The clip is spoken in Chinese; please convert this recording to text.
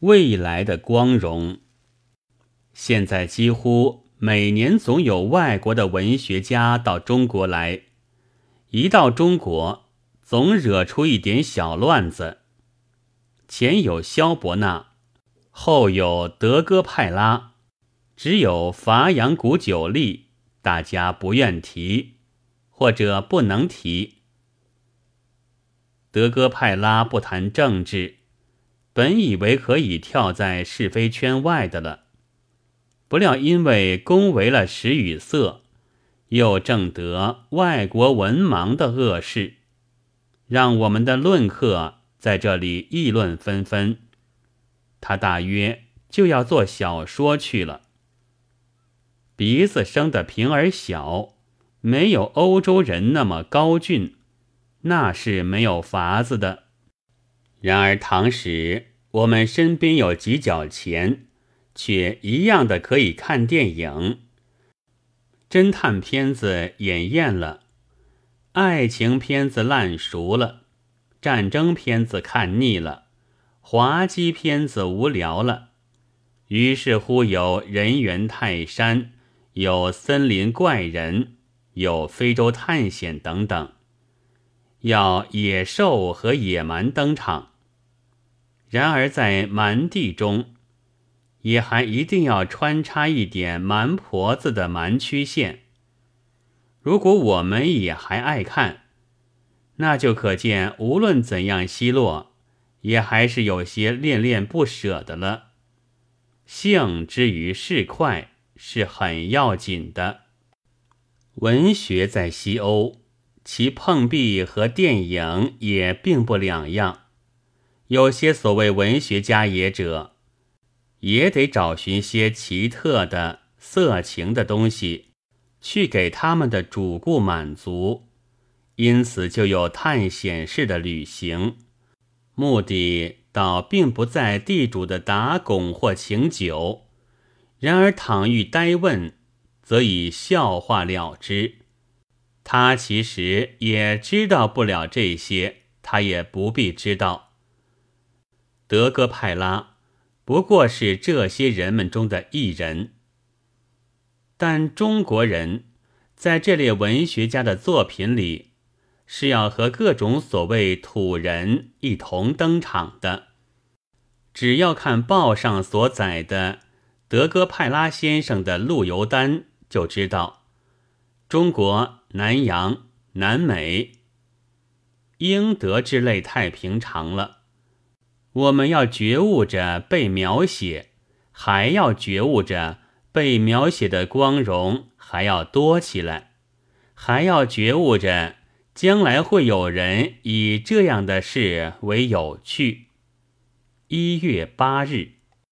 未来的光荣。现在几乎每年总有外国的文学家到中国来，一到中国总惹出一点小乱子。前有萧伯纳，后有德戈派拉，只有伐阳谷九例，大家不愿提，或者不能提。德戈派拉不谈政治，本以为可以跳在是非圈外的了，不料因为恭维了时与色，又正得外国文盲的恶事，让我们的论客。在这里议论纷纷，他大约就要做小说去了。鼻子生得平而小，没有欧洲人那么高俊，那是没有法子的。然而唐时我们身边有几角钱，却一样的可以看电影。侦探片子演厌了，爱情片子烂熟了。战争片子看腻了，滑稽片子无聊了，于是乎有人猿泰山，有森林怪人，有非洲探险等等，要野兽和野蛮登场。然而在蛮地中，也还一定要穿插一点蛮婆子的蛮曲线。如果我们也还爱看。那就可见，无论怎样奚落，也还是有些恋恋不舍的了。性之于事快是很要紧的。文学在西欧，其碰壁和电影也并不两样。有些所谓文学家也者，也得找寻些奇特的色情的东西，去给他们的主顾满足。因此，就有探险式的旅行，目的倒并不在地主的打拱或请酒。然而，倘遇呆问，则以笑话了之。他其实也知道不了这些，他也不必知道。德哥派拉不过是这些人们中的一人，但中国人在这列文学家的作品里。是要和各种所谓土人一同登场的。只要看报上所载的德哥派拉先生的路游单，就知道中国、南洋、南美、英德之类太平常了。我们要觉悟着被描写，还要觉悟着被描写的光荣还要多起来，还要觉悟着。将来会有人以这样的事为有趣。一月八日。